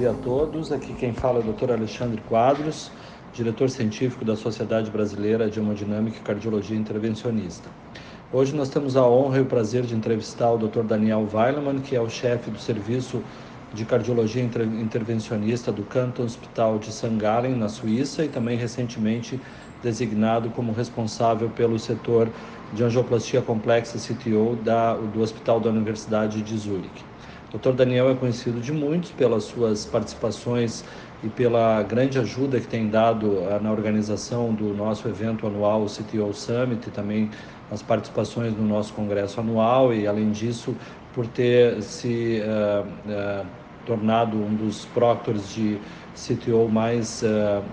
dia a todos. Aqui quem fala é o Dr. Alexandre Quadros, diretor científico da Sociedade Brasileira de Hemodinâmica e Cardiologia Intervencionista. Hoje nós temos a honra e o prazer de entrevistar o Dr. Daniel Weilemann, que é o chefe do Serviço de Cardiologia Intervencionista do Canton Hospital de St. Gallen, na Suíça, e também recentemente designado como responsável pelo setor de angioplastia complexa CTO da, do Hospital da Universidade de Zurique. Dr. Daniel é conhecido de muitos pelas suas participações e pela grande ajuda que tem dado uh, na organização do nosso evento anual, o CTO Summit, e também as participações no nosso congresso anual e, além disso, por ter se uh, uh, tornado um dos proctors de CTO mais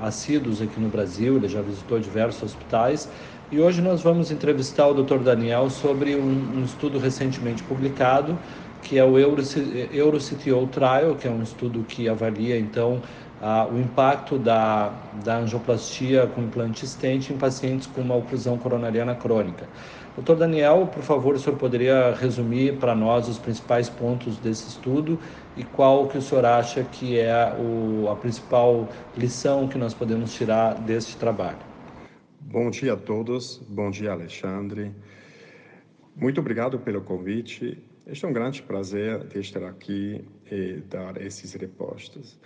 assíduos aqui no Brasil. Ele já visitou diversos hospitais. E hoje nós vamos entrevistar o Dr. Daniel sobre um, um estudo recentemente publicado que é o EuroCTO Trial, que é um estudo que avalia então o impacto da, da angioplastia com implante estente em pacientes com uma oclusão coronariana crônica. Doutor Daniel, por favor, o senhor poderia resumir para nós os principais pontos desse estudo e qual que o senhor acha que é o, a principal lição que nós podemos tirar deste trabalho? Bom dia a todos, bom dia Alexandre. Muito obrigado pelo convite este é um grande prazer de estar aqui e dar esses repostos.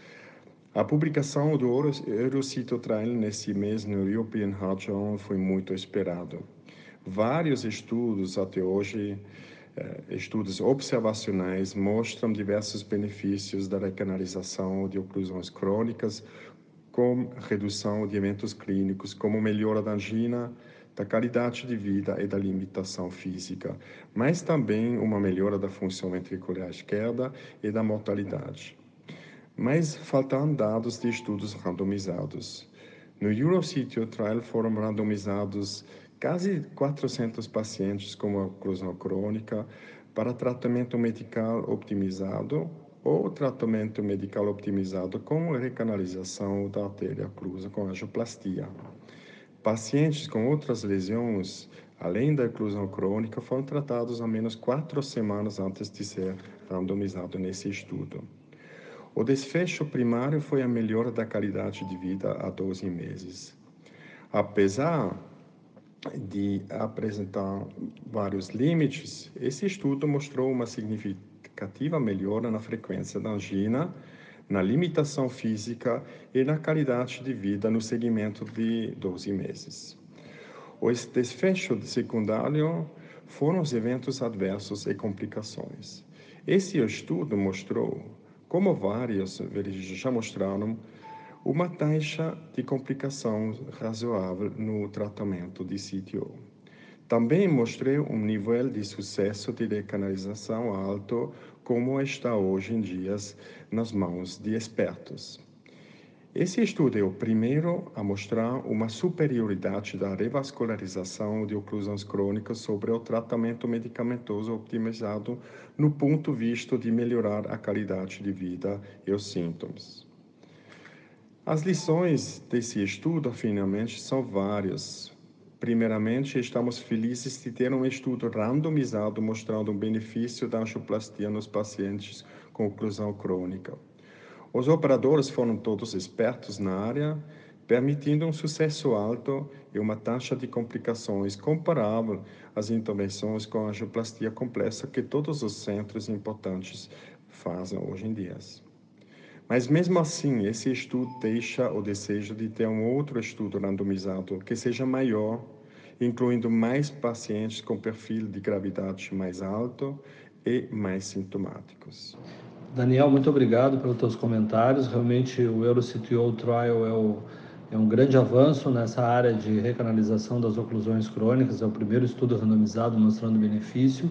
A publicação do Eurocitotrail nesse mês no European Heart Journal foi muito esperado. Vários estudos até hoje, eh, estudos observacionais, mostram diversos benefícios da recanalização de oclusões crônicas, com redução de eventos clínicos, como melhora da angina, da qualidade de vida e da limitação física, mas também uma melhora da função ventricular esquerda e da mortalidade. Mas faltam dados de estudos randomizados. No EuroCitio Trial foram randomizados quase 400 pacientes com oclusão crônica para tratamento medical optimizado ou tratamento medical optimizado com recanalização da artéria oclusa com angioplastia. Pacientes com outras lesões, além da oclusão crônica, foram tratados a menos quatro semanas antes de ser randomizado nesse estudo. O desfecho primário foi a melhora da qualidade de vida a 12 meses. Apesar de apresentar vários limites, esse estudo mostrou uma significativa melhora na frequência da angina na limitação física e na qualidade de vida no segmento de 12 meses. O desfecho secundário foram os eventos adversos e complicações. Esse estudo mostrou, como vários já mostraram, uma taxa de complicação razoável no tratamento de CTO. Também mostrei um nível de sucesso de decanalização alto como está hoje em dia nas mãos de expertos. Esse estudo é o primeiro a mostrar uma superioridade da revascularização de oclusões crônicas sobre o tratamento medicamentoso optimizado no ponto visto de melhorar a qualidade de vida e os sintomas. As lições desse estudo, finalmente, são várias, Primeiramente, estamos felizes de ter um estudo randomizado mostrando o benefício da angioplastia nos pacientes com oclusão crônica. Os operadores foram todos expertos na área, permitindo um sucesso alto e uma taxa de complicações comparável às intervenções com angioplastia complexa que todos os centros importantes fazem hoje em dia. Mas mesmo assim, esse estudo deixa o desejo de ter um outro estudo randomizado que seja maior, incluindo mais pacientes com perfil de gravidade mais alto e mais sintomáticos. Daniel, muito obrigado pelos teus comentários. Realmente o EuroCTO Trial é, o, é um grande avanço nessa área de recanalização das oclusões crônicas. É o primeiro estudo randomizado mostrando benefício.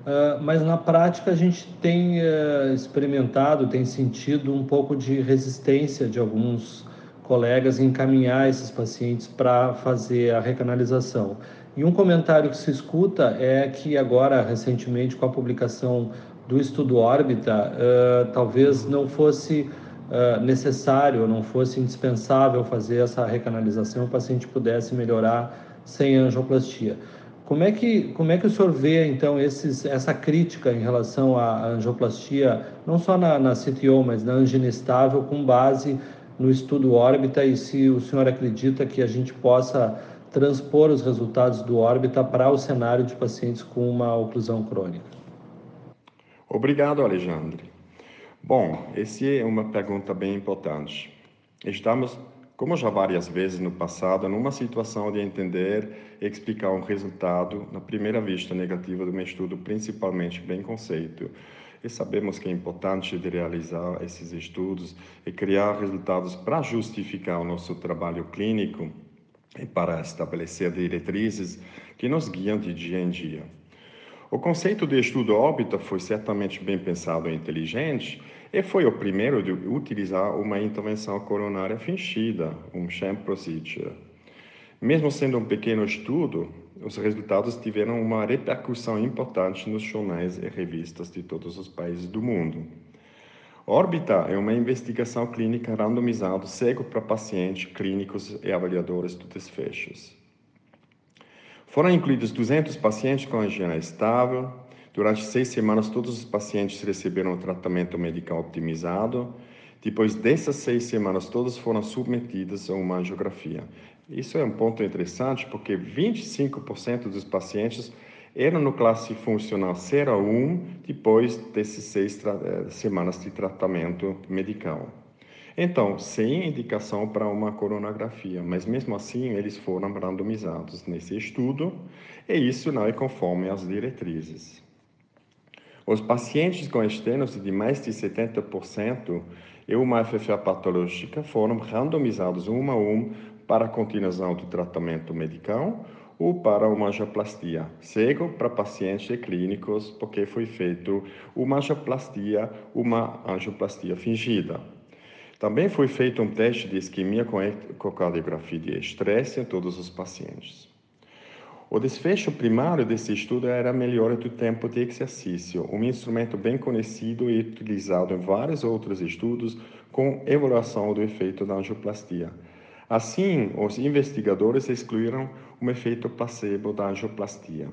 Uh, mas na prática a gente tem uh, experimentado, tem sentido um pouco de resistência de alguns colegas em encaminhar esses pacientes para fazer a recanalização. E um comentário que se escuta é que agora, recentemente, com a publicação do estudo órbita, uh, talvez não fosse uh, necessário, não fosse indispensável fazer essa recanalização, o paciente pudesse melhorar sem angioplastia. Como é que, como é que o senhor vê, então, esses, essa crítica em relação à angioplastia, não só na, na CTO, mas na angina estável, com base no estudo órbita e se o senhor acredita que a gente possa transpor os resultados do órbita para o cenário de pacientes com uma oclusão crônica? Obrigado, Alexandre. Bom, essa é uma pergunta bem importante. Estamos, como já várias vezes no passado, numa situação de entender e explicar um resultado, na primeira vista negativa de um estudo, principalmente bem conceito. E sabemos que é importante de realizar esses estudos e criar resultados para justificar o nosso trabalho clínico e para estabelecer diretrizes que nos guiam de dia em dia. O conceito de estudo órbita foi certamente bem pensado e inteligente e foi o primeiro de utilizar uma intervenção coronária fingida, um sham procedure. Mesmo sendo um pequeno estudo, os resultados tiveram uma repercussão importante nos jornais e revistas de todos os países do mundo. Órbita é uma investigação clínica randomizada cego para pacientes, clínicos e avaliadores de desfechos. Foram incluídos 200 pacientes com angina estável. Durante seis semanas, todos os pacientes receberam tratamento medical optimizado. Depois dessas seis semanas, todos foram submetidos a uma angiografia. Isso é um ponto interessante porque 25% dos pacientes era no classe funcional 0 a 1 depois desses seis eh, semanas de tratamento medical. Então, sem indicação para uma coronografia, mas mesmo assim eles foram randomizados nesse estudo e isso não é conforme as diretrizes. Os pacientes com estênose de mais de 70% e uma FFA patológica foram randomizados um a um para a continuação do tratamento medical ou para uma angioplastia cego para pacientes clínicos, porque foi feito uma angioplastia, uma angioplastia fingida. Também foi feito um teste de isquemia com ecocardiografia de estresse em todos os pacientes. O desfecho primário desse estudo era a melhora do tempo de exercício, um instrumento bem conhecido e utilizado em vários outros estudos com evaluação do efeito da angioplastia. Assim, os investigadores excluíram o efeito placebo da angioplastia.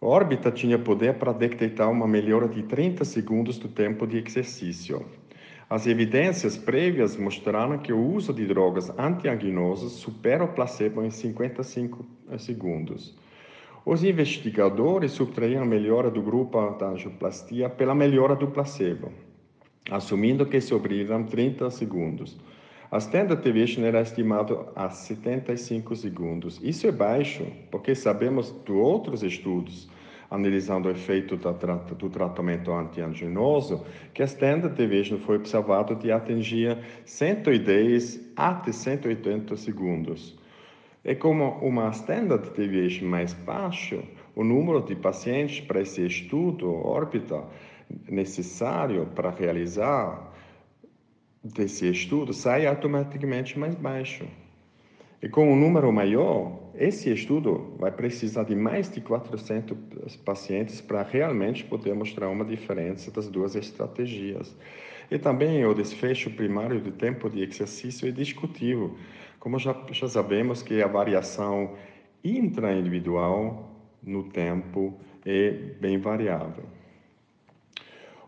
A órbita tinha poder para detectar uma melhora de 30 segundos do tempo de exercício. As evidências prévias mostraram que o uso de drogas antianginosas supera o placebo em 55 segundos. Os investigadores subtraíram a melhora do grupo da angioplastia pela melhora do placebo, assumindo que sobreviveram 30 segundos. A standard deviation era estimado a 75 segundos. Isso é baixo, porque sabemos de outros estudos analisando o efeito do tratamento antianginoso, que a standard deviation foi observado de atingir 110 até 180 segundos. E como uma standard deviation mais baixa, o número de pacientes para esse estudo órbita necessário para realizar desse estudo sai automaticamente mais baixo. E com um número maior, esse estudo vai precisar de mais de 400 pacientes para realmente poder mostrar uma diferença das duas estratégias. E também o desfecho primário do tempo de exercício é discutível, como já, já sabemos que a variação intraindividual no tempo é bem variável.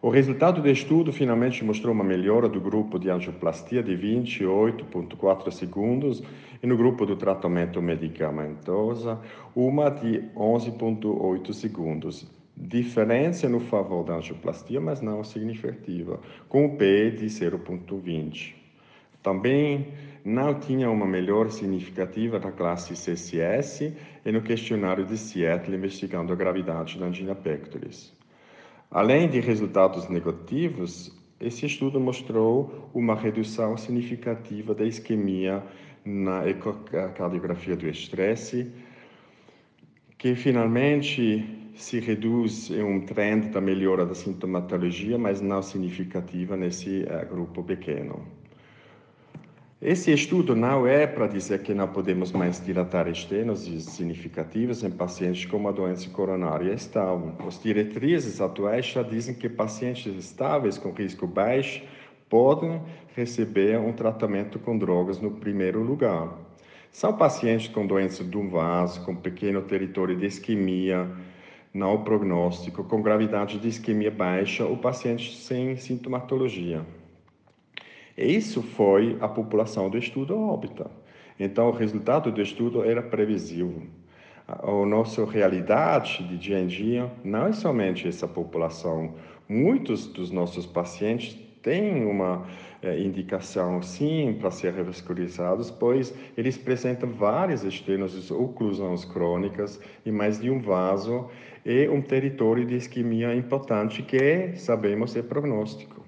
O resultado do estudo finalmente mostrou uma melhora do grupo de angioplastia de 28,4 segundos e no grupo do tratamento medicamentoso uma de 11,8 segundos. Diferença no favor da angioplastia, mas não significativa, com o P de 0,20. Também não tinha uma melhora significativa da classe CCS e no questionário de Seattle investigando a gravidade da angina pectoris. Além de resultados negativos, esse estudo mostrou uma redução significativa da isquemia na ecocardiografia do estresse, que finalmente se reduz em um trend da melhora da sintomatologia, mas não significativa nesse uh, grupo pequeno. Esse estudo não é para dizer que não podemos mais dilatar estenosis significativas em pacientes com uma doença coronária estável. As diretrizes atuais já dizem que pacientes estáveis com risco baixo podem receber um tratamento com drogas no primeiro lugar. São pacientes com doença do vaso, com pequeno território de isquemia, não prognóstico, com gravidade de isquemia baixa ou pacientes sem sintomatologia. Isso foi a população do estudo óbita. Então, o resultado do estudo era previsível. A nossa realidade de dia em dia não é somente essa população. Muitos dos nossos pacientes têm uma é, indicação, sim, para ser revascularizados, pois eles apresentam várias estenoses oclusões crônicas e mais de um vaso e um território de isquemia importante que, sabemos, é prognóstico.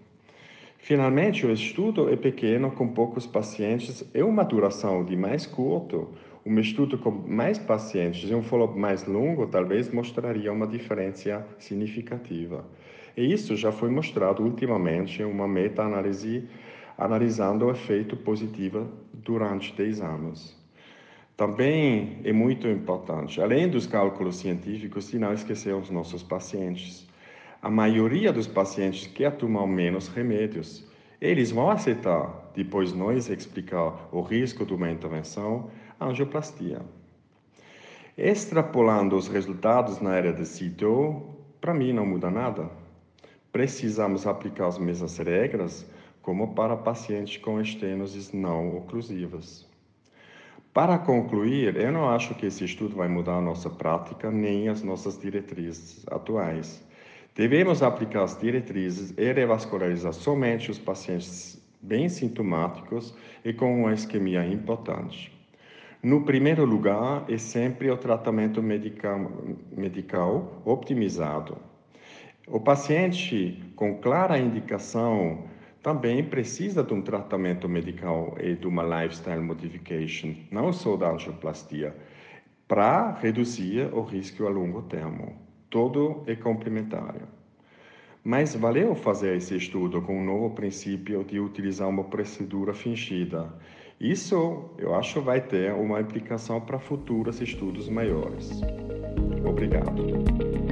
Finalmente, o estudo é pequeno, com poucos pacientes, e uma duração de mais curto. Um estudo com mais pacientes e um follow-up mais longo talvez mostraria uma diferença significativa. E isso já foi mostrado ultimamente em uma meta-análise analisando o efeito positivo durante 10 anos. Também é muito importante, além dos cálculos científicos, de não esquecer os nossos pacientes a maioria dos pacientes quer tomar menos remédios. Eles vão aceitar, depois nós explicar o risco de uma intervenção, angioplastia. Extrapolando os resultados na área de CTO, para mim não muda nada. Precisamos aplicar as mesmas regras como para pacientes com estenoses não oclusivas. Para concluir, eu não acho que esse estudo vai mudar a nossa prática nem as nossas diretrizes atuais. Devemos aplicar as diretrizes e revascularizar somente os pacientes bem sintomáticos e com uma isquemia importante. No primeiro lugar, é sempre o tratamento medical, medical optimizado. O paciente com clara indicação também precisa de um tratamento medical e de uma lifestyle modification, não só da angioplastia, para reduzir o risco a longo termo. Todo é complementar. Mas valeu fazer esse estudo com um novo princípio de utilizar uma procedura fingida. Isso, eu acho, vai ter uma implicação para futuros estudos maiores. Obrigado.